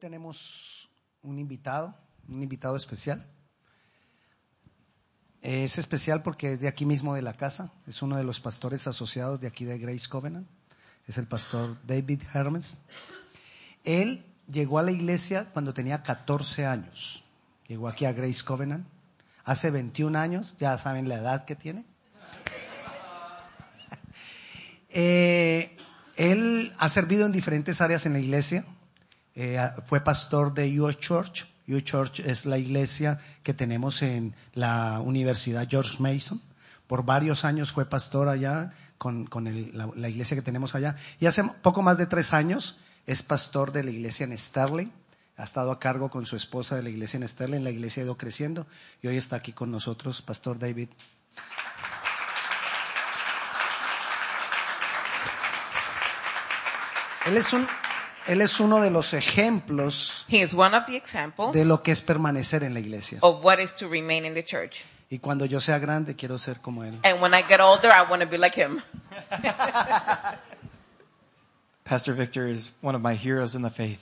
tenemos un invitado, un invitado especial. Es especial porque es de aquí mismo de la casa, es uno de los pastores asociados de aquí de Grace Covenant, es el pastor David Hermes. Él llegó a la iglesia cuando tenía 14 años, llegó aquí a Grace Covenant, hace 21 años, ya saben la edad que tiene. Eh, él ha servido en diferentes áreas en la iglesia, eh, fue pastor de U Church. U Church es la iglesia que tenemos en la Universidad George Mason. Por varios años fue pastor allá con, la, la iglesia que tenemos allá. Y hace poco más de tres años es pastor de la iglesia en Sterling. Ha estado a cargo con su esposa de la iglesia en Sterling. La iglesia ha ido creciendo y hoy está aquí con nosotros, Pastor David. Él es, un, él es uno de los ejemplos He is one of the examples de lo que es permanecer en la iglesia. of what is to remain in the church. Y cuando yo sea grande quiero ser como él. And when I get older, I want to be like him. Pastor Victor is one of my heroes in the faith.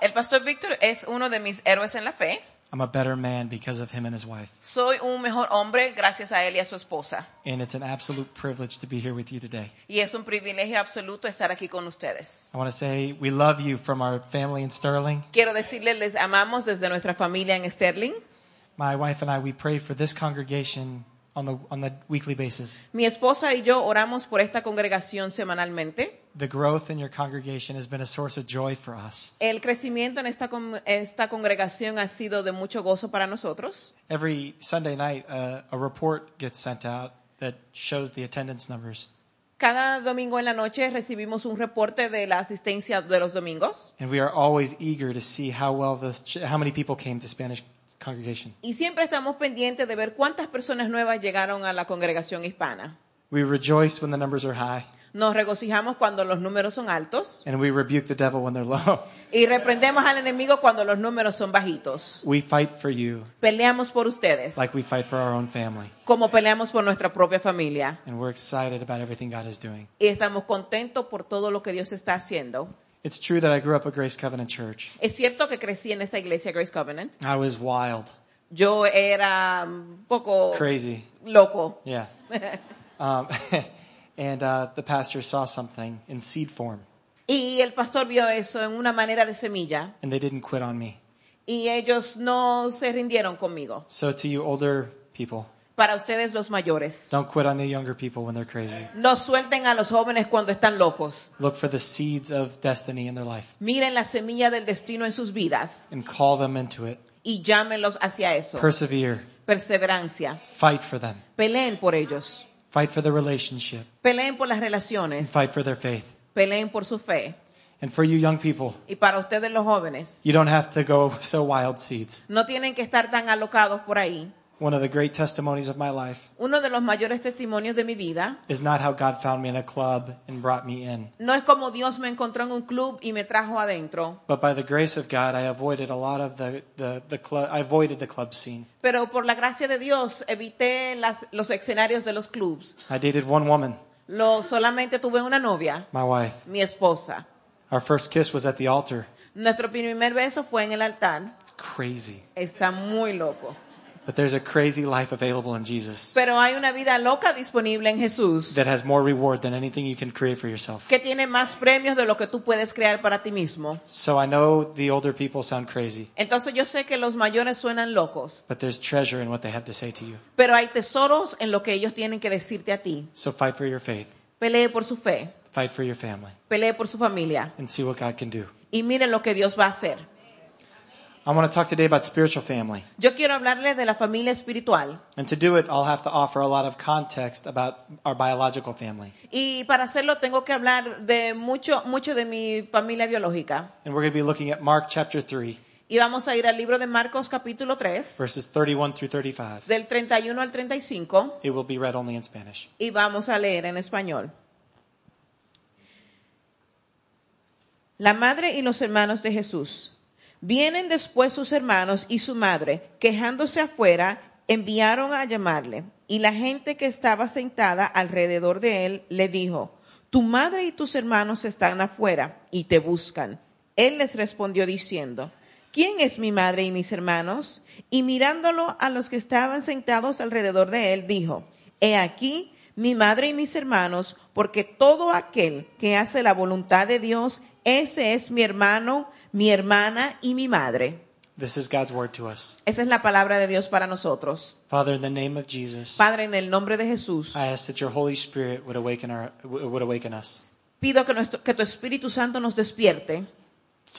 El pastor Víctor es uno de mis héroes en la fe. I'm a better man because of him and his wife. Soy un mejor hombre gracias a él y a su esposa. And it's an absolute privilege to be here with you today. Y es un privilegio absoluto estar aquí con ustedes. I want to say we love you from our family in Sterling. Quiero decirles, les amamos desde nuestra familia en Sterling. My wife and I, we pray for this congregation on the, on the weekly basis. Mi esposa y yo oramos por esta congregación semanalmente. The growth in your congregation has been a source of joy for us. El crecimiento en esta, con- esta congregación ha sido de mucho gozo para nosotros. Every Sunday night, uh, a report gets sent out that shows the attendance numbers. Cada domingo en la noche recibimos un reporte de la asistencia de los domingos And we are always eager to see how well this, how many people came to Spanish congregation. y siempre estamos pendientes de ver cuántas personas nuevas llegaron a la congregación hispana. We rejoice when the numbers are high, Nos regocijamos cuando los números son altos and we rebuke the devil when they're low. y reprendemos al enemigo cuando los números son bajitos. We fight for you Peleamos por ustedes like we fight for our own family. como peleamos por nuestra propia familia And we're excited about everything God is doing. y estamos contentos por todo lo que Dios está haciendo. It's true that I grew up at Grace Covenant Church. Es cierto que crecí en esta iglesia Grace Covenant. I was wild, Yo era un poco crazy. loco. Yeah. Um, and uh, the pastor saw something in seed form, Y el pastor vio eso en una manera de semilla and they didn't quit on me. y ellos no se rindieron conmigo. So to you older people, Para ustedes los mayores, don't quit on the younger people when they're crazy. no suelten a los jóvenes cuando están locos. Look for the seeds of destiny in their life Miren la semilla del destino en sus vidas and call them into it. y llámenlos hacia eso. Persevere. Perseverancia. Fight for them. Peleen por ellos. Fight for the relationship. Peleen por las And relaciones. fight for their faith. Peleen por su fe. And for you young people, Y para ustedes los jóvenes, you don't have to go so wild seeds. no tienen que estar tan alocados por ahí. One of the great testimonies of my life Uno de los mayores testimonios de mi vida is not how God found me in a club and brought me in. no es como Dios me encontró en un club y me trajo adentro, But by the grace of God, I avoided a lot of the, the, the club, I avoided the club scene. pero por la gracia de Dios evité las- los escenarios de los clubs. I dated one woman, Lo, solamente tuve una novia, my wife. mi esposa. Our first kiss was at the altar. Nuestro primer beso fue en el altar. It's crazy. Está muy loco. But there's a crazy life available in Jesus Pero hay una vida loca disponible en Jesús that has more reward than anything you can create for yourself. que tiene más premios de lo que tú puedes crear para ti mismo. So I know the older people sound crazy, Entonces yo sé que los mayores suenan locos, but there's treasure in what they have to say to you. pero hay tesoros en lo que ellos tienen que decirte a ti. So fight for your faith, Pelee por su fe, fight for your family, pelee por su familia and see what God can do. y miren lo que Dios va a hacer. I want to talk today about spiritual family. Yo quiero hablarles de la familia espiritual And to do it, I'll have to offer a lot of context about our biological family. y para hacerlo tengo que hablar de mucho, mucho de mi familia biológica. And we're going to be looking at Mark chapter 3, Y vamos a ir al libro de Marcos capítulo 3, verses 31 through 35. del 31 al 35, It will be read only in Spanish. y vamos a leer en español. La madre y los hermanos de Jesús. Vienen después sus hermanos y su madre, quejándose afuera, enviaron a llamarle. Y la gente que estaba sentada alrededor de él le dijo, Tu madre y tus hermanos están afuera y te buscan. Él les respondió diciendo, ¿quién es mi madre y mis hermanos? Y mirándolo a los que estaban sentados alrededor de él, dijo, He aquí mi madre y mis hermanos, porque todo aquel que hace la voluntad de Dios, ese es mi hermano, mi hermana y mi madre. This is God's word to us. Esa es la palabra de Dios para nosotros. Father, in the name of Jesus, Padre, en el nombre de Jesús, I ask that your Holy Spirit would awaken our would awaken us pido que, nuestro- que tu Espíritu Santo nos despierte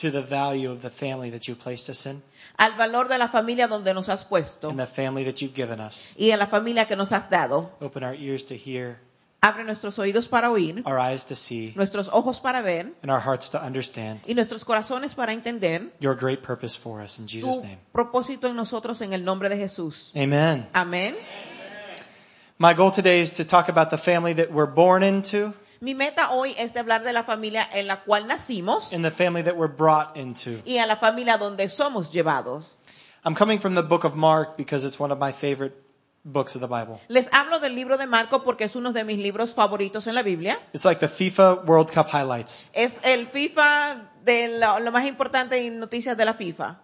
to the value of the family that you placed us in al valor de la familia donde nos has puesto and the family that you've given us. y a la familia que nos has dado. Open our ears to hear, Abre nuestros oídos para oír, our eyes to see, nuestros ojos para ver and our hearts to understand y nuestros corazones para entender your great purpose for us in Jesus' tu name. propósito en nosotros en el nombre de Jesús. Amen. Amén. My goal today is to talk about the family that we're born into Mi meta hoy es de hablar de la familia en la cual nacimos and the family that we're brought into. y a la familia donde somos llevados. I'm coming from the book of Mark because it's one of my favorite books of the Bible. Les hablo del libro de Marco porque es uno de mis libros favoritos en la Biblia. It's like the FIFA World Cup highlights. Es el FIFA de lo, lo más importante en noticias de la FIFA.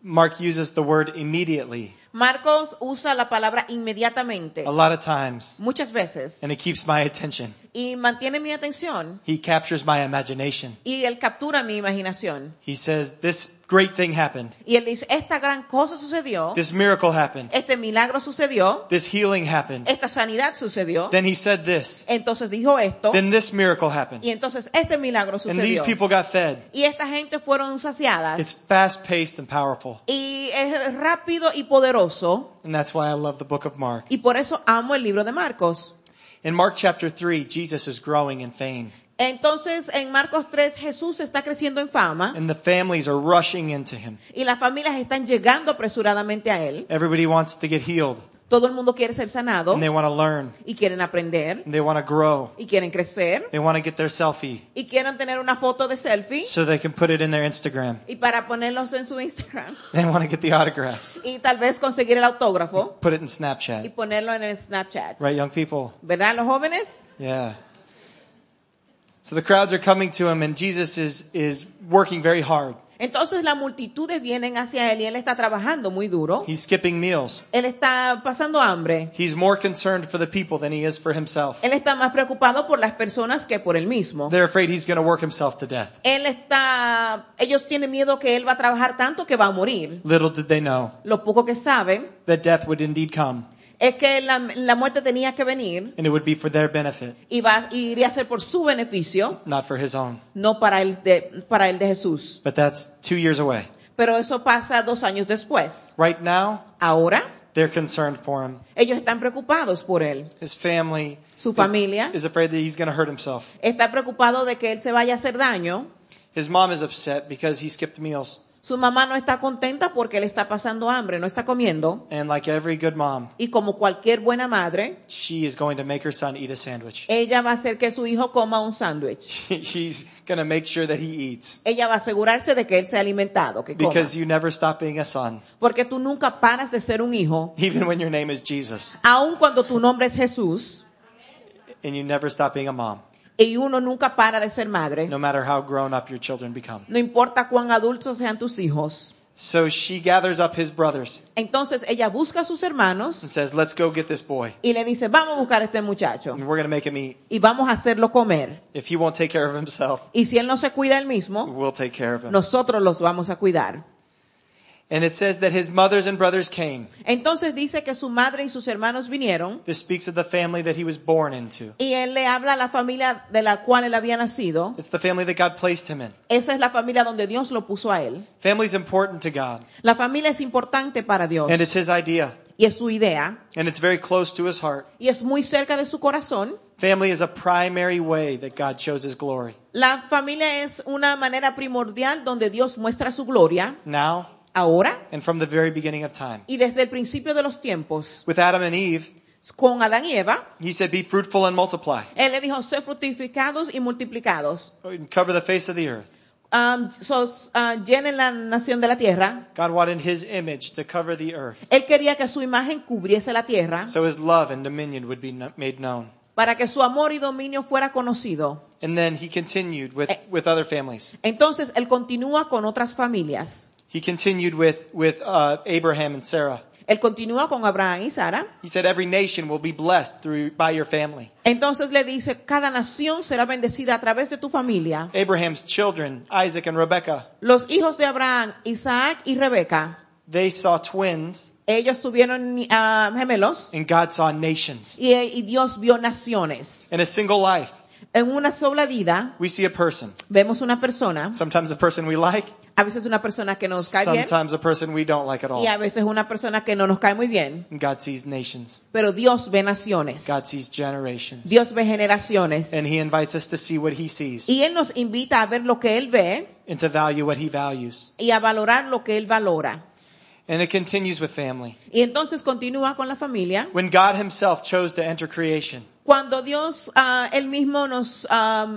Mark uses the word immediately Marcos usa la palabra inmediatamente a lot of times, muchas veces and it keeps my attention. y mantiene mi atención He captures my imagination. y él captura mi imaginación. He says, This great thing happened. Y él dice, esta gran cosa sucedió, This miracle happened. este milagro sucedió, This healing happened. esta sanidad sucedió, Then he said this. entonces dijo esto Then this miracle happened. y entonces este milagro And these sucedió. people got fed. Y esta gente fueron saciadas It's fast paced and powerful. y es rápido y poderoso And that's why I love the book of Mark. y por eso amo el libro de Marcos. In Mark chapter 3, Jesus is growing in fame, Entonces en Marcos 3 Jesús está creciendo en fama and the families are rushing into him. y las familias están llegando apresuradamente a él. Everybody wants to get healed, Todo el mundo quiere ser sanado and they want to learn, y quieren aprender and they want to grow. y quieren crecer They want to get their selfie y quieren tener una foto de selfie so they can put it in their Instagram. y para ponerlos en su Instagram They want to get the autographs, y tal vez conseguir el autógrafo put it in y Snapchat. ponerlo en el Snapchat. Right, young people? ¿Verdad, los jóvenes? Yeah. So the crowds are coming to him, and Jesus is, is working very hard. Entonces las multitudes vienen hacia él y él está trabajando muy duro. He's skipping meals. Él está pasando hambre. He's more concerned for the people than he is for himself. Él está más preocupado por las personas que por él mismo. They're afraid he's going to work himself to death. Él está, ellos tienen miedo que él va a trabajar tanto que va a morir. Little did they know Lo poco que saben that death would indeed come, es que la, la muerte tenía que venir and it would be for their benefit, y va, y iría a ser por su beneficio, not for his own. no para el de, para el de Jesús. But that's two years away. Pero eso pasa dos años después. Right now, Ahora, they're concerned for him. ellos están preocupados por él. His family Su is- familia is afraid that he's going to hurt himself. está preocupado de que él se vaya a hacer daño. His mom is upset because he skipped meals. Su mamá no está contenta porque él está pasando hambre, no está comiendo. And like every good mom, Y como cualquier buena madre, she is going to make her son eat a sandwich. ella va a hacer que su hijo coma un sándwich. She's going to make sure that he eats Ella va a asegurarse de que él sea alimentado, que coma. because you never stop being a son, Porque tú nunca paras de ser un hijo, even when your name is Jesus, aun cuando tu nombre es Jesús, and you never stop being a mom, y uno nunca para de ser madre. no matter how grown up your children become. No importa cuán adultos sean tus hijos. So she gathers up his brothers Entonces ella busca a sus hermanos and says, Let's go get this boy, y le dice, vamos a buscar a este muchacho and we're going to make him eat. y vamos a hacerlo comer. If he won't take care of himself, Y si él no se cuida él mismo, we'll take care of him. nosotros los vamos a cuidar. And it says that his mothers and brothers came. Entonces dice que su madre y sus hermanos vinieron This speaks of the family that he was born into. y él le habla a la familia de la cual él había nacido. It's the family that God placed him in. Esa es la familia donde Dios lo puso a él. Family is important to God, La familia es importante para Dios and it's his idea, y es su idea and it's very close to his heart. y es muy cerca de su corazón. Family is a primary way that God shows his glory. La familia es una manera primordial donde Dios muestra su gloria Now ahora and from the very beginning of time. y desde el principio de los tiempos. With Adam and Eve, Con Adán y Eva, he said, Be fruitful and multiply, él le dijo, ser fructificados y multiplicados. and cover the face of the earth. Um, sos, ah, llenen la nación de la tierra. God wanted his image to cover the earth, Él quería que su imagen cubriese la tierra so his love and dominion would be made known. para que su amor y dominio fuera conocido. And then he continued with, Eh. with other families. Entonces él continúa con otras familias. He continued with, with uh, Abraham and Sarah. Él continúa con Abraham y Sara. He said, Every nation will be blessed through, by your family. Entonces le dice, cada nación será bendecida a través de tu familia. Abraham's children, Isaac and Rebekah, Los hijos de Abraham, Isaac y Rebeca, they saw twins, ellos tuvieron ah, gemelos and God saw nations. y, y Dios vio naciones. In a single life, En una sola vida we see a person. vemos una persona, Sometimes a person we like, a veces una persona que nos cae bien sometimes a person we don't like at all. y a veces una persona que no nos cae muy bien. And God sees nations. Pero Dios ve naciones. God sees generations. Dios ve generaciones. And He invites us to see what He sees Y Él nos invita a ver lo que Él ve and to value what He values. y a valorar lo que Él valora. And it continues with family. Y entonces continúa con la familia. When God Himself chose to enter creation, Cuando Dios, ah, Él mismo nos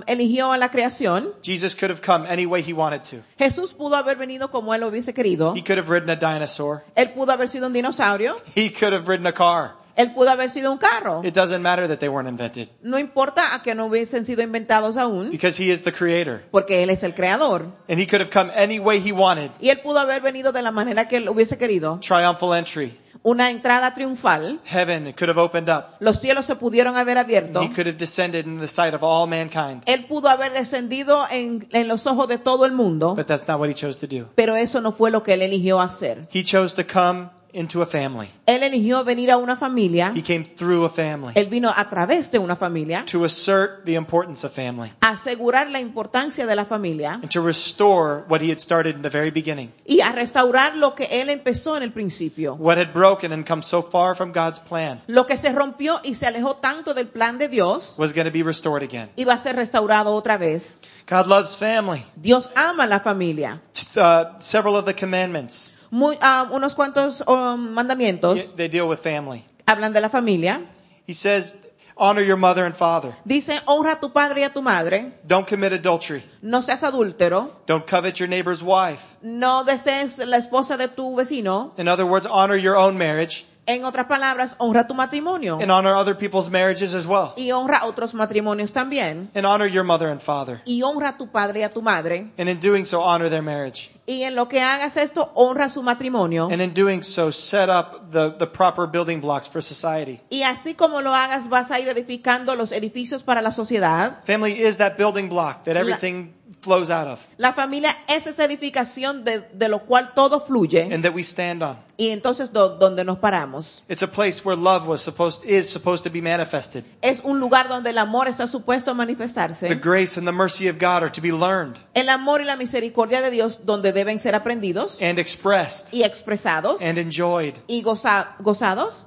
eligió a la creación, Jesus could have come any way He wanted to. Jesús pudo haber venido como Él hubiese querido. He could have ridden a dinosaur. Él pudo haber sido un dinosaurio. He could have ridden a car. Él pudo haber sido un carro. It doesn't matter that they weren't invented No importa a que no hubiesen sido inventados aún, because He is the creator. porque Él es el creador. And He could have come any way He wanted. Y Él pudo haber venido de la manera que Él hubiese querido. Triumphal entry. Una entrada triunfal. Heaven could have opened up. Los cielos se pudieron haber abierto. He could have descended in the sight of all mankind. Él pudo haber descendido en, en los ojos de todo el mundo, But that's not what He chose to do. pero eso no fue lo que Él eligió hacer. He chose to come into a family. Él eligió venir a una familia. He came through a family Él vino a través de una familia to assert the importance of family asegurar la importancia de la familia and to restore what he had started in the very beginning. y a restaurar lo que Él empezó en el principio. What had broken and come so far from God's plan Lo que se rompió y se alejó tanto del plan de Dios was going to be restored again. iba a ser restaurado otra vez. God loves family. Dios ama la familia. Uh, several of the commandments, Muy- ah, unos cuantos um, mandamientos they deal with family. hablan de la familia. He says, honor your mother and father. Dice, honra a tu padre y a tu madre. Don't commit adultery. No seas adúltero. Don't covet your neighbor's wife. No desees la esposa de tu vecino. In other words, honor your own marriage En otras palabras, honra tu matrimonio. and honor other people's marriages as well. Y honra otros matrimonios también. And honor your mother and father. Y honra a tu padre y a tu madre. And in doing so, honor their marriage. Y en lo que hagas esto, honra su matrimonio. And in doing so, set up the, the proper building blocks for society. Y así como lo hagas, vas a ir edificando los edificios para la sociedad. Family is that building block that everything flows out of La familia es esa edificación de, de lo cual todo fluye. and that we stand on. Y entonces do- donde nos paramos. It's a place where love was supposed, is supposed to be manifested. Es un lugar donde el amor está supuesto a manifestarse. The grace and the mercy of God are to be learned El amor y la misericordia de Dios donde deben ser aprendidos and expressed y expresados and enjoyed. y goza- gozados.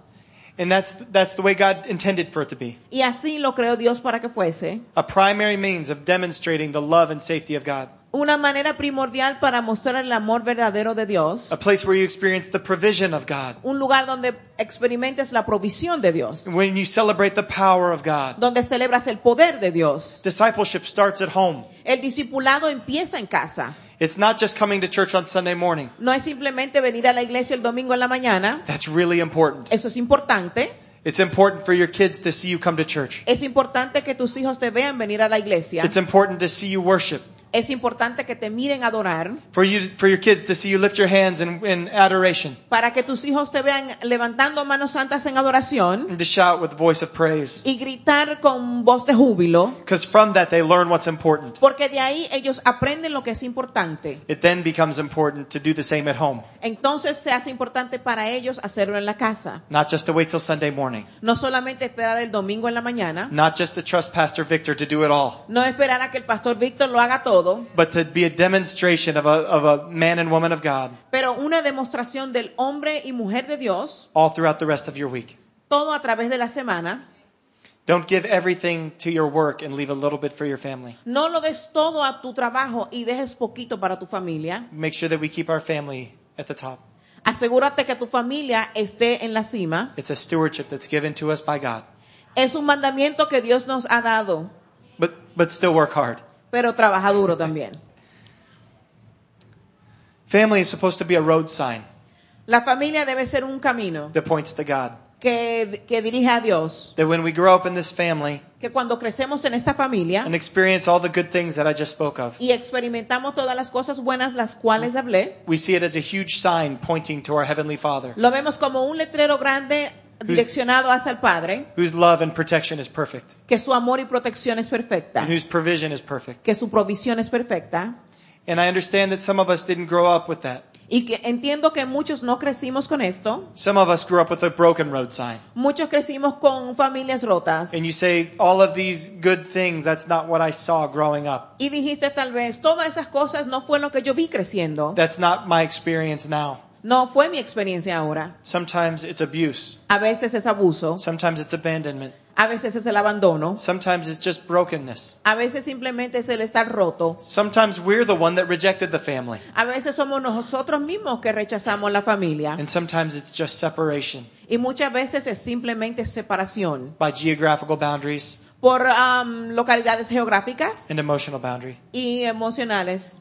And that's, that's the way God intended for it to be. Y así lo creó Dios para que fuese. A primary means of demonstrating the love and safety of God. Una manera primordial para mostrar el amor verdadero de Dios. A place where you experience the provision of God. Un lugar donde experimentes la provisión de Dios. When you celebrate the power of God. Donde celebras el poder de Dios. Discipleship starts at home. El discipulado empieza en casa. It's not just coming to church on Sunday morning. No es simplemente venir a la iglesia el domingo en la mañana. That's really important. Eso es importante. It's important for your kids to see you come to church. Es importante que tus hijos te vean venir a la iglesia. It's important to see you worship. Es importante que te miren adorar. For you, for your kids to see you lift your hands in, in adoration Para que tus hijos te vean levantando manos santas en adoración. and to shout with voice of praise. Y gritar con voz de júbilo. Because from that they learn what's important. Porque de ahí ellos aprenden lo que es importante. It then becomes important to do the same at home. Entonces se hace importante para ellos hacerlo en la casa. Not just to wait till Sunday morning. No solamente esperar el domingo en la mañana. Not just to trust Pastor Victor to do it all. No esperar a que el pastor Víctor lo haga todo. But to be a demonstration of a, of a man and woman of God Pero una demostración del hombre y mujer de Dios. all throughout the rest of your week. Todo a través de la semana. Don't give everything to your work and leave a little bit for your family. No lo des todo a tu trabajo y dejes poquito para tu familia. Make sure that we keep our family at the top. Asegúrate que tu familia esté en la cima. It's a stewardship that's given to us by God. Es un mandamiento que Dios nos ha dado, But, but still work hard. Pero trabaja duro también. Family is supposed to be a road sign. La familia debe ser un camino that points to God. Que, que dirige a Dios. That when we grow up in this family Que cuando crecemos en esta familia and experience all the good things that I just spoke of, y experimentamos todas las cosas buenas las cuales hablé, we see it as a huge sign pointing to our Heavenly Father, lo vemos como un letrero grande direccionado hacia el Padre, whose love and protection is perfect, que su amor y protección es perfecta, and whose provision is perfect. que su provisión es perfecta. And I understand that some of us didn't grow up with that. Y que entiendo que muchos no crecimos con esto. Some of us grew up with a broken road sign. Muchos crecimos con familias rotas. And you say, all of these good things, that's not what I saw growing up. Y dijiste tal vez, todas esas cosas no fue lo que yo vi creciendo. That's not my experience now. No fue mi experiencia ahora. Sometimes it's abuse. A veces es abuso, Sometimes it's abandonment. A veces es el abandono, Sometimes it's just brokenness. a veces simplemente es el estar roto. Sometimes we're the one that rejected the family. A veces somos nosotros mismos que rechazamos la familia. And sometimes it's just separation Y muchas veces es simplemente separación by geographical boundaries por am, localidades geográficas and emotional boundary. y emocionales.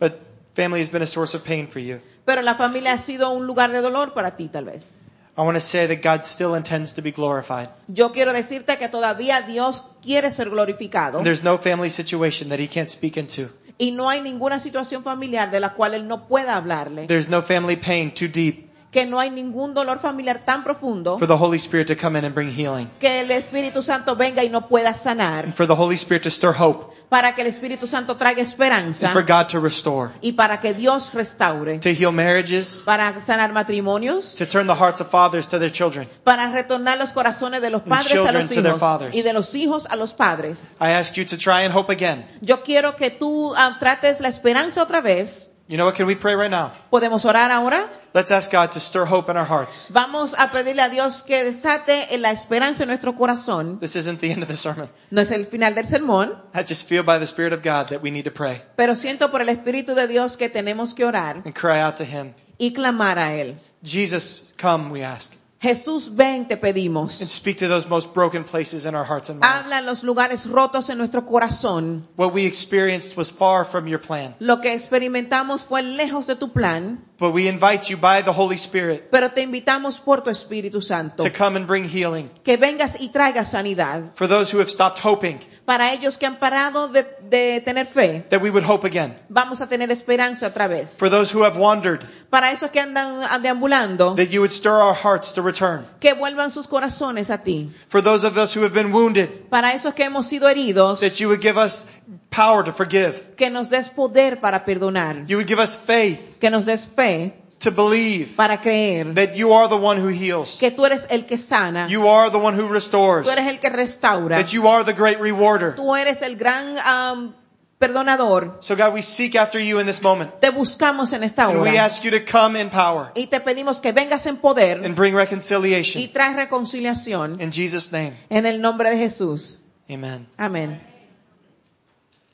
But family has been a source of pain for you. Pero la familia ha sido un lugar de dolor para ti tal vez. I want to say that God still intends to be glorified. Yo quiero decirte que todavía Dios quiere ser glorificado there's no family situation that He can't speak into. y no hay ninguna situación familiar de la cual Él no pueda hablarle. There's no family pain too deep Que no hay ningún dolor familiar tan profundo for the Holy Spirit to come in and bring healing. que el Espíritu Santo venga y no pueda sanar. And for the Holy Spirit to stir hope. Para que el Espíritu Santo traiga esperanza And for God to restore. y para que Dios restaure. To heal marriages. Para sanar matrimonios. To turn the hearts of fathers to their children. Para retornar los corazones de los And padres a children los to their hijos fathers. y de los hijos a los padres. I ask you to try and hope again. Yo quiero que tú ah, trates la esperanza otra vez. You know what? Can we pray right now? ¿Podemos orar ahora? Let's ask God to stir hope in our hearts. Vamos a pedirle a Dios que desate la esperanza en nuestro corazón. This isn't the end of the sermon. No es el final del sermón, I just feel by the Spirit of God that we need to pray pero siento por el Espíritu de Dios que tenemos que orar and cry out to Him. y clamar a Él. Jesus, come, we ask. Jesús, ven, te pedimos. And speak to those most broken places in our hearts and minds. Habla en los lugares rotos en nuestro corazón. What we experienced was far from your plan. Lo que experimentamos fue lejos de tu plan, But we invite you by the Holy Spirit pero te invitamos por tu Espíritu Santo to come and bring healing. que vengas y traigas sanidad For those who have stopped hoping, para ellos que han parado de, de tener fe. that we would hope again. Vamos a tener esperanza otra vez. For those who have wandered, Para esos que andan deambulando, that you would stir our hearts to return. que vuelvan sus corazones a ti. For those of us who have been wounded, Para esos que hemos sido heridos, that you would give us power to forgive. que nos des poder para perdonar, You would give us faith que nos des fe to believe para creer that you are the one who heals. que tú eres el que sana, You are the one who restores. tú eres el que restaura, That you are the great rewarder. tú eres el gran am, perdonador. So God, we seek after you in this moment. Te buscamos en esta And we hora ask you to come in power y te pedimos que vengas en poder and bring y reconciliation. traes reconciliación In Jesus' name, en el nombre de Jesús. amen. Amén.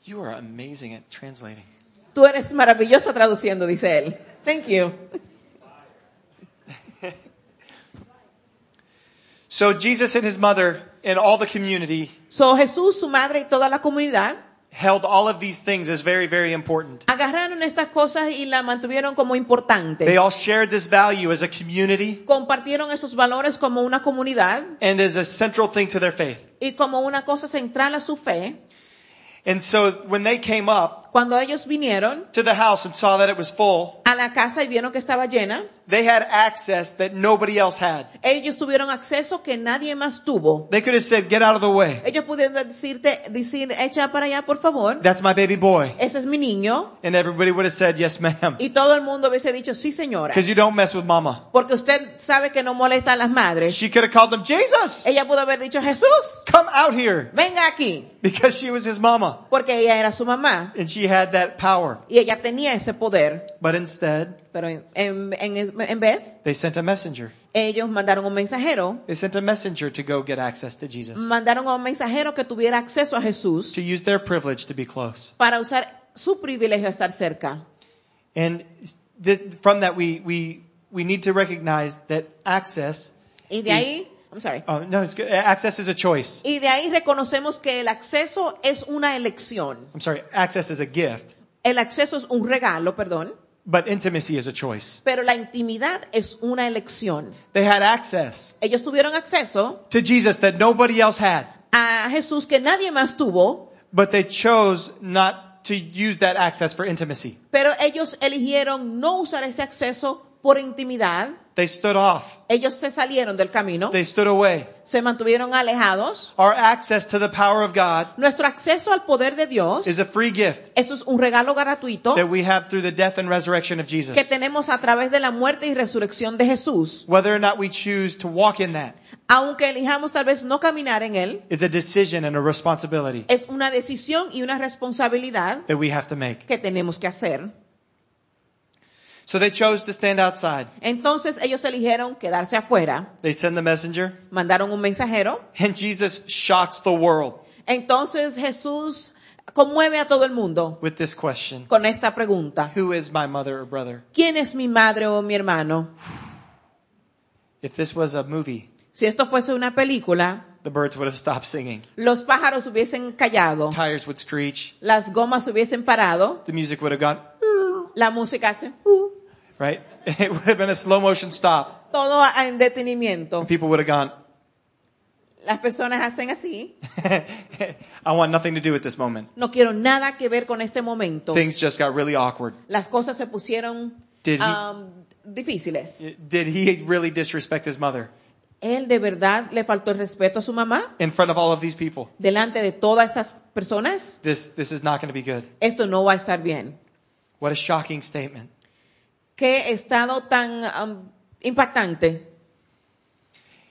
You are amazing at translating. Tú eres maravilloso traduciendo, dice él. Thank you. So Jesus and his mother and all the community So Jesús, su madre y toda la comunidad held all of these things as very, very important. agarraron estas cosas y la mantuvieron como importantes. They all shared this value as a community Compartieron esos valores como una comunidad and as a central thing to their faith. y como una cosa central a su fe. And so when they came up Cuando ellos vinieron to the house and saw that it was full, a la casa y vieron que estaba llena, they had access that nobody else had. ellos tuvieron acceso que nadie más tuvo. They could have said, get out of the way. Ellos pudieron decirte, decir, echa para allá, por favor. That's my baby boy. Ese es mi niño. And everybody would have said, yes, ma'am. Y todo el mundo hubiese dicho, sí, señora. Because you don't mess with mama. Porque usted sabe que no molesta a las madres. She could have called them Jesus, Ella pudo haber dicho, Jesús, come out here. venga aquí. Because she was his mama. Porque ella era su mamá. And she had that power. Y ella tenía ese poder. But instead, Pero en, en, en- vez, they sent a messenger. ellos mandaron un mensajero. They sent a messenger to go get access to Jesus. Mandaron a un mensajero que tuviera acceso a Jesús To use their privilege to be close. para usar su privilegio de estar cerca. And th- from that, we, we, we need to recognize that access, Y de ahí, I'm sorry. oh, no, it's good. Access is a choice. Y de ahí reconocemos que el acceso es una elección. I'm sorry, access is a gift. El acceso es un regalo, perdón. but intimacy is a choice. pero la intimidad es una elección. They had access Ellos tuvieron acceso to Jesus that nobody else had, a Jesús que nadie más tuvo, but they chose not to use that access for intimacy. pero ellos eligieron no usar ese acceso por intimidad. They stood off. Ellos se salieron del camino, They stood away. se mantuvieron alejados. Our access to the power of God Nuestro acceso al poder de Dios, is a free gift eso es un regalo gratuito that we have through the death and resurrection of que Jesus. tenemos a través de la muerte y resurrección de Jesús. Whether or not we choose to walk in that Aunque elijamos tal vez no caminar en él, is a decision and a responsibility es una decisión y una responsabilidad that we have to make. que tenemos que hacer. So they chose to stand outside. Entonces ellos eligieron quedarse afuera, They send the messenger, mandaron un mensajero. and Jesus shocks the world Entonces Jesús conmueve a todo el mundo with this question con esta pregunta. Who is my mother or brother? ¿Quién es mi madre o mi hermano? If this was a movie, Si esto fuese una película, the birds would have stopped singing. los pájaros hubiesen callado, Tires would screech. las gomas hubiesen parado, The music would have gone, la música hace uh, right? It would have been a slow motion stop. todo en detenimiento. And people would have gone, Las personas hacen así. I want nothing to do with this moment. No quiero nada que ver con este momento. Things just got really awkward. Las cosas se pusieron Did he- um, difíciles. Did he really disrespect his mother Él de verdad le faltó el respeto a su mamá in front of all of these people? delante de todas estas personas. This, this is not going to be good. Esto no va a estar bien. What a shocking statement. Qué estado tan um, impactante.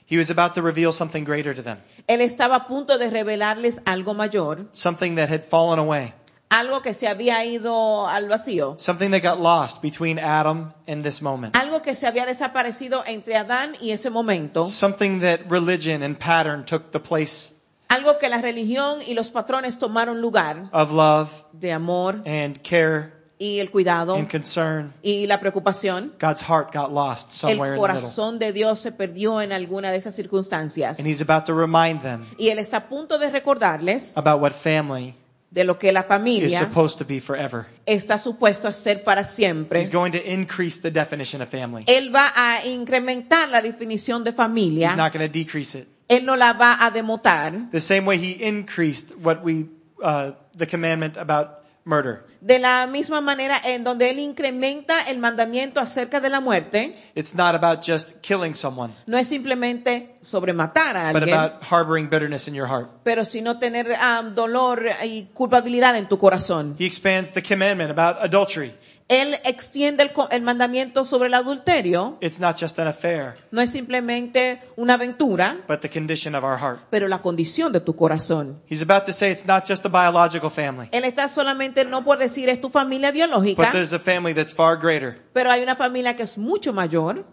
He was about to reveal something greater to them, Él estaba a punto de revelarles algo mayor, something that had fallen away, algo que se había ido al vacío, something that got lost between Adam and this moment, algo que se había desaparecido entre Adán y ese momento, something that religion and pattern took the place algo que la religión y los patrones tomaron lugar of love de amor and care y el cuidado and concern. y la preocupación. God's heart got lost El somewhere in the middle. corazón de Dios se perdió en alguna de esas circunstancias. And he's about to remind them Y Él está a punto de recordarles about what family de lo que la is familia supposed to be forever. está supuesto a ser para siempre. He's going to increase the definition of family. Él va a incrementar la definición de He's familia. not going to decrease it. Él no la va a demotar. The same way he increased what we, uh, the commandment about murder. De la misma manera en donde Él incrementa el mandamiento acerca de la muerte, It's not about just killing someone, no es simplemente sobre matar a but alguien, about harboring bitterness in your heart. pero sino tener ah, dolor y culpabilidad en tu corazón. He expands the commandment about adultery. Él extiende el, el mandamiento sobre el adulterio, It's not just an affair, no es simplemente una aventura, but the condition of our heart. pero la condición de tu corazón. He's about to say it's not just a biological family, Él está solamente, no por decir es tu familia but biológica, there's a family that's far greater. pero hay una familia que es mucho mayor,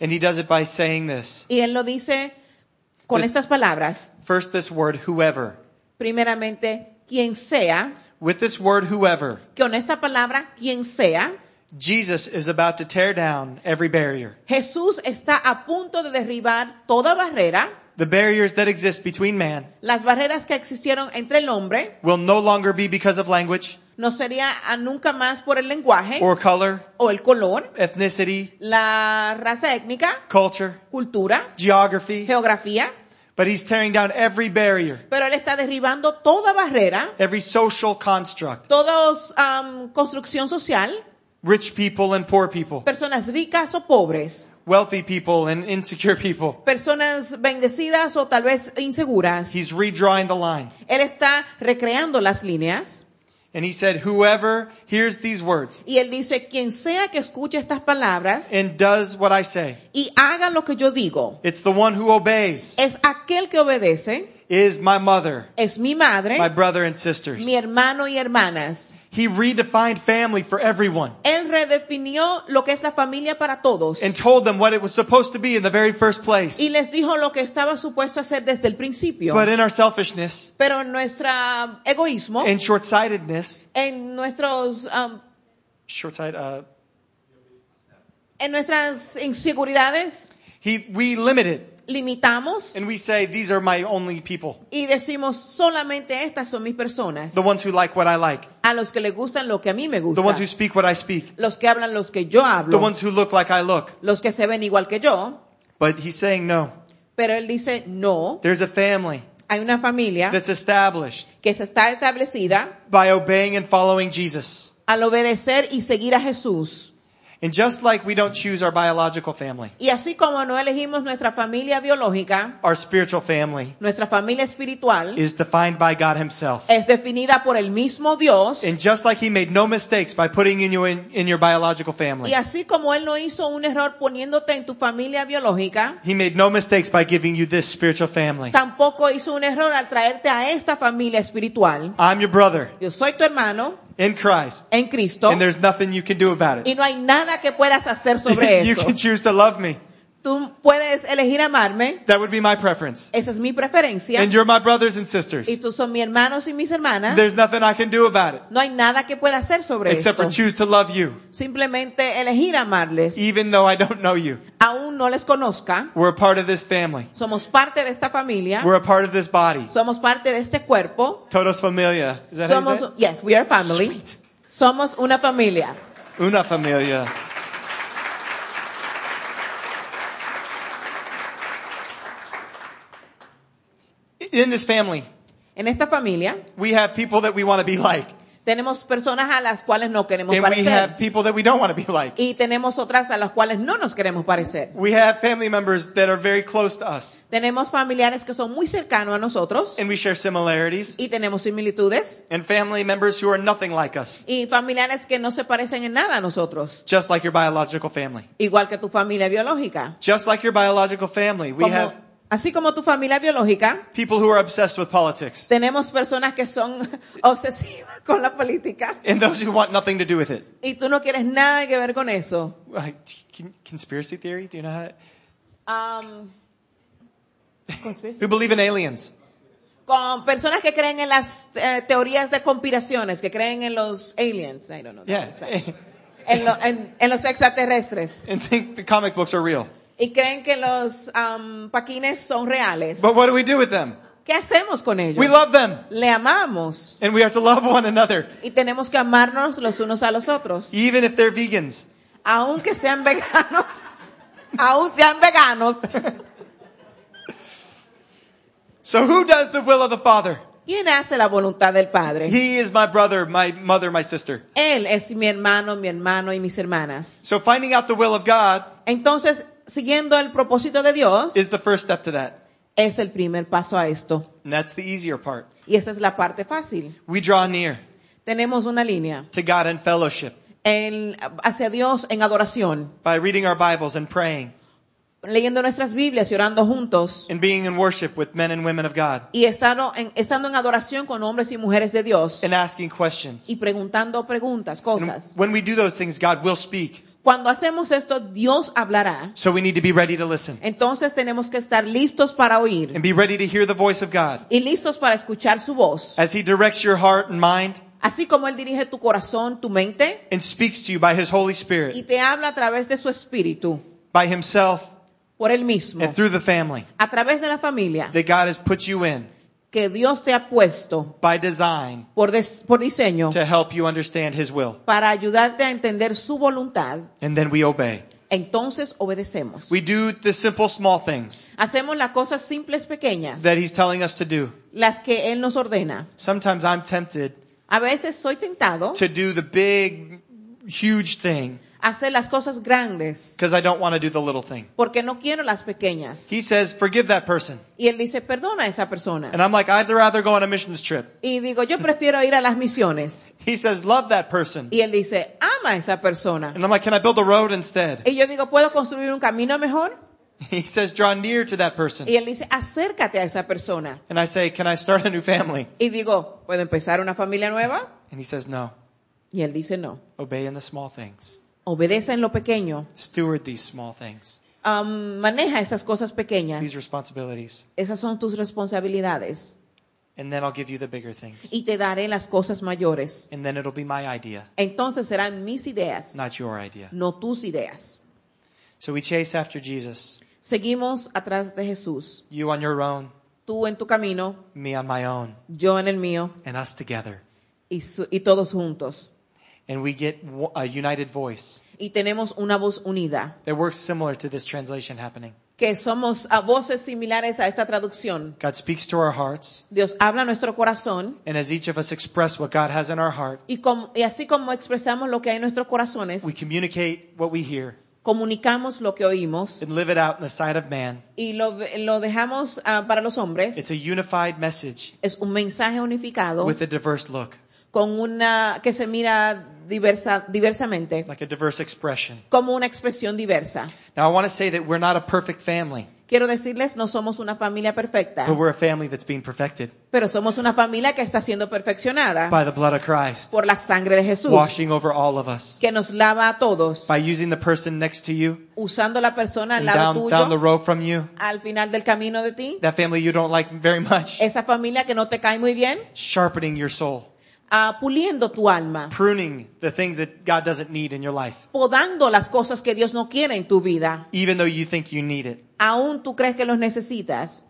And he does it by saying this. y Él lo dice con But- estas palabras. First, this word, whoever. Primeramente, quien sea, With this word, whoever, con esta palabra, quien sea, Jesus is about to tear down every barrier. Jesús está a punto de derribar toda barrera, The barriers that exist between man las barreras que existieron entre el hombre, will no longer be because of language no sería a nunca más por el lenguaje or color, o el color, ethnicity, la raza étnica, culture, cultura, geography, geografía, but he's tearing down every barrier, pero Él está derribando toda barrera, every social construct, toda um, construcción social, rich people and poor people, personas ricas o pobres, wealthy people and insecure people. personas bendecidas o tal vez inseguras. He's redrawing the line. Él está recreando las líneas And he said, whoever hears these words y Él dice, quien sea que escuche estas palabras and does what I say, y haga lo que yo digo, it's the one who obeys, es aquel que obedece, is my mother, es mi madre, my brother and sisters. mi hermano y hermanas. He redefined family for everyone Él redefinió lo que es la familia para todos and told them what it was supposed to be in the very first place. y les dijo lo que estaba supuesto desde el principio. But in our selfishness Pero en nuestro egoísmo, and short-sightedness, en nuestros, um, short-sighted, uh, en nuestras inseguridades, he, we limited limitamos and we say, these are my only people. y decimos solamente estas son mis personas. The ones who like what I like. A los que les gustan lo que a mí me The ones who gusta. speak what I speak. Los que hablan los que yo The hablo. ones who look like I look. Los que se ven igual que yo. But he's saying no. Pero él dice, no, There's a family hay una familia that's established que se está establecida by obeying and following Jesus. al obedecer y seguir a Jesús. And just like we don't choose our biological family, Y así como no elegimos nuestra familia biológica, our spiritual family nuestra familia espiritual is defined by God himself. es definida por el mismo Dios. And just like he made no mistakes by putting in you in, in your biological family, Y así como Él no hizo un error poniéndote en tu familia biológica, he made no mistakes by giving you this spiritual family. tampoco hizo un error al traerte a esta familia espiritual. I'm your brother Yo soy tu hermano in Christ, en Cristo and there's nothing you can do about y it. no hay nada que puedas hacer sobre you eso. can choose to love me. Tú puedes elegir amarme, That would be my preference. esa es mi preferencia, And you're my brothers and sisters. y tú son mis hermanos y mis hermanas. There's nothing I can do about it No hay nada que pueda hacer sobre except esto. for choose to love you, Simplemente elegir amarles, even though I don't know you. aún no les conozca. We're a part of this family. Somos parte de esta familia, We're a part of this body. somos parte de este cuerpo. Todos familia. Is that how you Somos, say it? yes, we are family. Sweet. Somos una familia. Una familia. In this family, En esta familia we have people that we want to be like. tenemos personas a las cuales no queremos And we have people that we don't want to be like. Y tenemos otras a las cuales no nos queremos parecer. We have family members that are very close to us. Tenemos familiares que son muy cercanos a nosotros And we share similarities. y tenemos similitudes. And family members who are nothing like us. Y familiares que no se parecen en nada a nosotros. Just like your biological family. Igual que tu familia biológica. Just like your biological family. We Como- have así como tu familia biológica, people who are obsessed with politics. tenemos personas que son obsesivas con la política. And those who want nothing to do with it. Y tú no quieres nada que ver con eso. Con- Conspiracy theory? Do you know how? Um, conspiracy. Who believe in aliens? con personas que creen en las eh, teorías de conspiraciones, que creen en los aliens, I don't know that Yeah. in Spanish. en, lo- en- en los extraterrestres and think the comic books are real. Y creen que los um, paquines son reales. But what do we do with them? ¿Qué hacemos con ellos? We love them. Le amamos And we have to love one another. y tenemos que amarnos los unos a los otros, Even if they're vegans. aunque sean veganos, aún sean veganos. So who does the will of the Father? ¿Quién hace la voluntad del Padre? He is my brother, my mother, my sister. Él es mi hermano, mi hermano y mis hermanas. So finding out the will of God Entonces, siguiendo el propósito de Dios, is the first step to that. es el primer paso a esto. And that's the easier part. Y esa es la parte fácil. We draw near Tenemos una línea to God in fellowship en- hacia Dios en adoración, by reading our Bibles and praying leyendo nuestras Biblias y orando juntos and being in worship with men and women of God y estando en, estando en adoración con hombres y mujeres de Dios and asking questions. y preguntando preguntas, And cosas. when we do those things, God will speak. Cuando hacemos esto, Dios hablará. So we need to be ready to listen Entonces tenemos que estar listos para oír and be ready to hear the voice of God y listos para escuchar su voz. as He directs your heart and mind Así como Él dirige tu corazón, tu mente and speaks to you by His Holy y Spirit, te habla a través de su espíritu, by Himself por Él mismo, and through the family a través de la familia that God has put you in que Dios te ha puesto by design por, des- por diseño to help you understand His will. para ayudarte a entender su voluntad, And then we obey. entonces obedecemos. We do the simple small things Hacemos las cosas simples pequeñas, that He's telling us to do. las que Él nos ordena. Sometimes I'm tempted A veces soy tentado to do the big, huge thing hacer las cosas grandes because I don't want to do the little thing. porque no quiero las pequeñas. He says, forgive that person. Y Él dice, perdona a esa persona. And I'm like, I'd rather go on a missions trip. Y digo, yo prefiero ir a las misiones. He says, love that person. Y Él dice, ama a esa persona. And I'm like, can I build a road instead? Y yo digo, ¿puedo construir un camino mejor? He says, draw near to that person. Y Él dice, acércate a esa persona. And I say, can I start a new family? Y digo, ¿puedo empezar una familia nueva? And he says, no. Y Él dice, no. Obey in the small things. Obedece en lo pequeño. Steward these small things, Am, maneja esas cosas pequeñas. these responsibilities. Esas son tus responsabilidades. And then I'll give you the bigger things. Y te daré las cosas mayores. And then it'll be my idea, Entonces serán mis ideas, not your idea. no tus ideas. So we chase after Jesus. Seguimos atrás de Jesús. You on your own, Tú en tu camino, me on my own, yo en el mío and us together. y, su- y todos juntos. And we get a united voice Y tenemos una voz unida, that works similar to this translation happening. que somos a voces similares a esta traducción. God speaks to our hearts, Dios habla a nuestro corazón and as each of us express what God has in our heart, y, com- y así como expresamos lo que hay en nuestros corazones, we communicate what we hear comunicamos lo que oímos and live it out in the sight of man. y lo, lo dejamos ah, para los hombres. It's a unified message Es un mensaje unificado with a diverse look, con una que se mira diversa, diversamente, like a diverse expression. como una expresión diversa. Now, I want to say that we're not a perfect family, Quiero decirles, no somos una familia perfecta, but we're a family that's being perfected. Pero somos una familia que está siendo perfeccionada by the blood of Christ, por la sangre de Jesús, washing over all of us. que nos lava a todos, By using the person next to you. Usando la persona al lado down, down the tuyo, road from you, al final del camino de ti, that family you don't like very much, esa familia que no te cae muy bien, sharpening your soul, ah, puliendo tu alma, pruning the things that God doesn't need in your life, podando las cosas que Dios no quiere en tu vida, even though you think you need it. aún tú crees que los necesitas.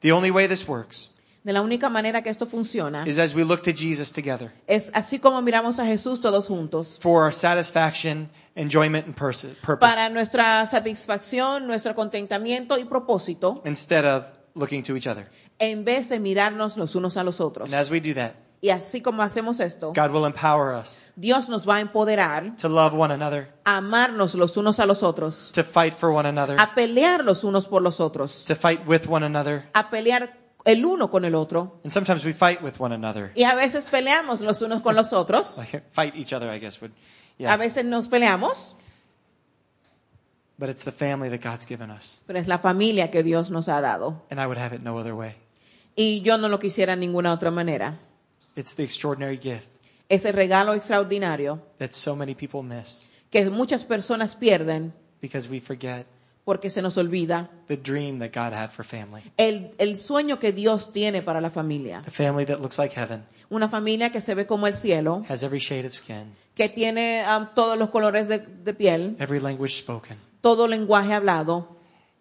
The only way this works De la única manera que esto funciona is as we look to Jesus together es así como miramos a Jesús todos juntos. for our satisfaction, enjoyment, and purpose, Para nuestra satisfacción, nuestro contentamiento y propósito, instead of looking to each other. en vez de mirarnos los unos a los otros. And as we do that, Y así como hacemos esto, God will empower us Dios nos va a empoderar to love one another, a amarnos los unos a los otros, to fight for one another, a pelear los unos por los otros, to fight with one another. a pelear el uno con el otro. And sometimes we fight with one another. Y a veces peleamos los unos con los otros. Fight each other, I guess would. A veces nos peleamos, But it's the family that God's given us. pero es la familia que Dios nos ha dado. And I would have it no other way. Y yo no lo quisiera de ninguna otra manera. It's the extraordinary gift Ese regalo extraordinario that so many people miss que muchas personas pierden because we forget porque se nos olvida the dream that God had for family. el, el sueño que Dios tiene para la familia. The family that looks like heaven, Una familia que se ve como el cielo, has every shade of skin, que tiene um, todos los colores de, de piel, every language spoken, todo lenguaje hablado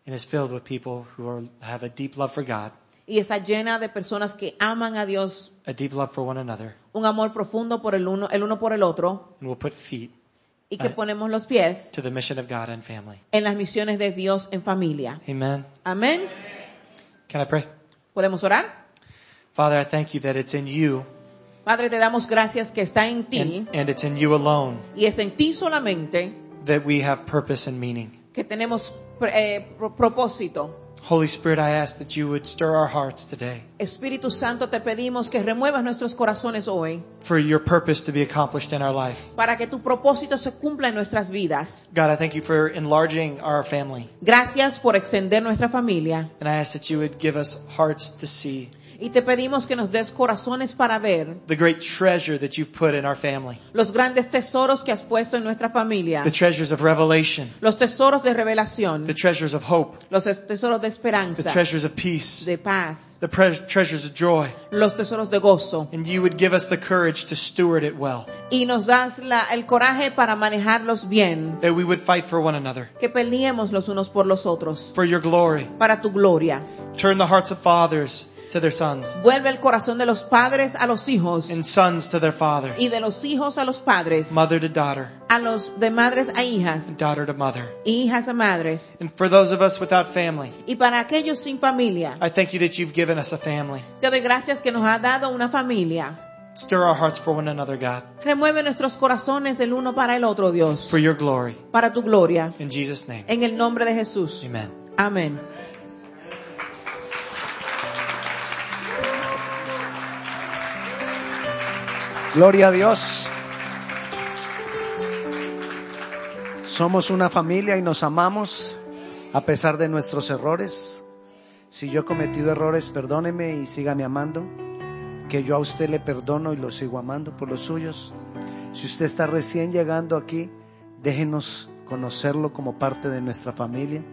and is filled with people who are, have a deep love for God, y está llena de personas que aman a Dios, a deep love for one another, un amor profundo por el uno, el uno por el otro and will put feet y que ponemos los pies to the mission of God and family. en las misiones de Dios en familia. Amen. Amén. Can I pray? ¿Podemos orar? Father, I thank you that it's in you Padre, te damos gracias que está en ti and, and it's in you alone y es en ti solamente that we have purpose and meaning. que tenemos eh, pro- propósito. Holy Spirit, I ask that you would stir our hearts today Espíritu Santo, te pedimos que remuevas nuestros corazones hoy for your purpose to be accomplished in our life. para que tu propósito se cumpla en nuestras vidas. God, I thank you for enlarging our family. Gracias por extender nuestra familia And I ask that you would give us hearts to see y te pedimos que nos des corazones para ver the great treasure that you've put in our family, los grandes tesoros que has puesto en nuestra familia, the treasures of revelation, los tesoros de revelación, the treasures of hope, los es- tesoros de the esperanza, treasures of peace, de paz, the treasures of joy. los tesoros de gozo. And you would give us the courage to steward it well, Y nos das la- el coraje para manejarlos bien, that we would fight for one another, que peleemos los unos por los otros, for your glory. para tu gloria. Turn the hearts of fathers to their sons, Vuelve el corazón de los padres a los hijos and sons to their fathers, y de los hijos a los padres, mother to daughter, a los de madres a hijas, and daughter to mother. y hijas a madres. And for those of us without family, Y para aquellos sin familia, I thank you that you've given us a family. te doy gracias que nos ha dado una familia. Stir our hearts for one another, God, Remueve nuestros corazones el uno para el otro, Dios, for your glory. para tu gloria. In Jesus' name, En el nombre de Jesús. amen. Amén. Gloria a Dios. Somos una familia y nos amamos a pesar de nuestros errores. Si yo he cometido errores, perdóneme y sígame amando. Que yo a usted le perdono y lo sigo amando por los suyos. Si usted está recién llegando aquí, déjenos conocerlo como parte de nuestra familia.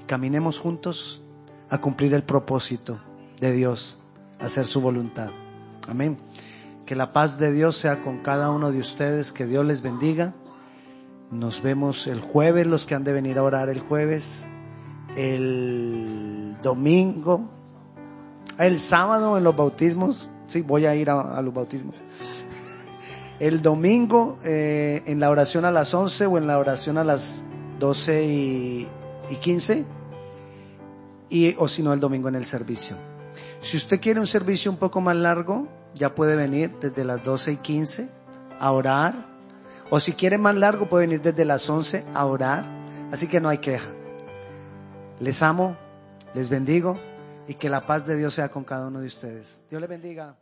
Y caminemos juntos a cumplir el propósito de Dios, hacer su voluntad. Amén. Que la paz de Dios sea con cada uno de ustedes, que Dios les bendiga. Nos vemos el jueves, los que han de venir a orar el jueves. el domingo, el sábado en los bautismos, sí, voy a ir a, los bautismos. El domingo eh, en la oración a las 11 o en la oración a las 12 y, y 15, y, o si no el domingo en el servicio. Si usted quiere un servicio un poco más largo, ya puede venir desde las 12 y 15 a orar. O si quiere más largo, puede venir desde las 11 a orar. Así que no hay queja. Les amo, les bendigo y que la paz de Dios sea con cada uno de ustedes. Dios les bendiga.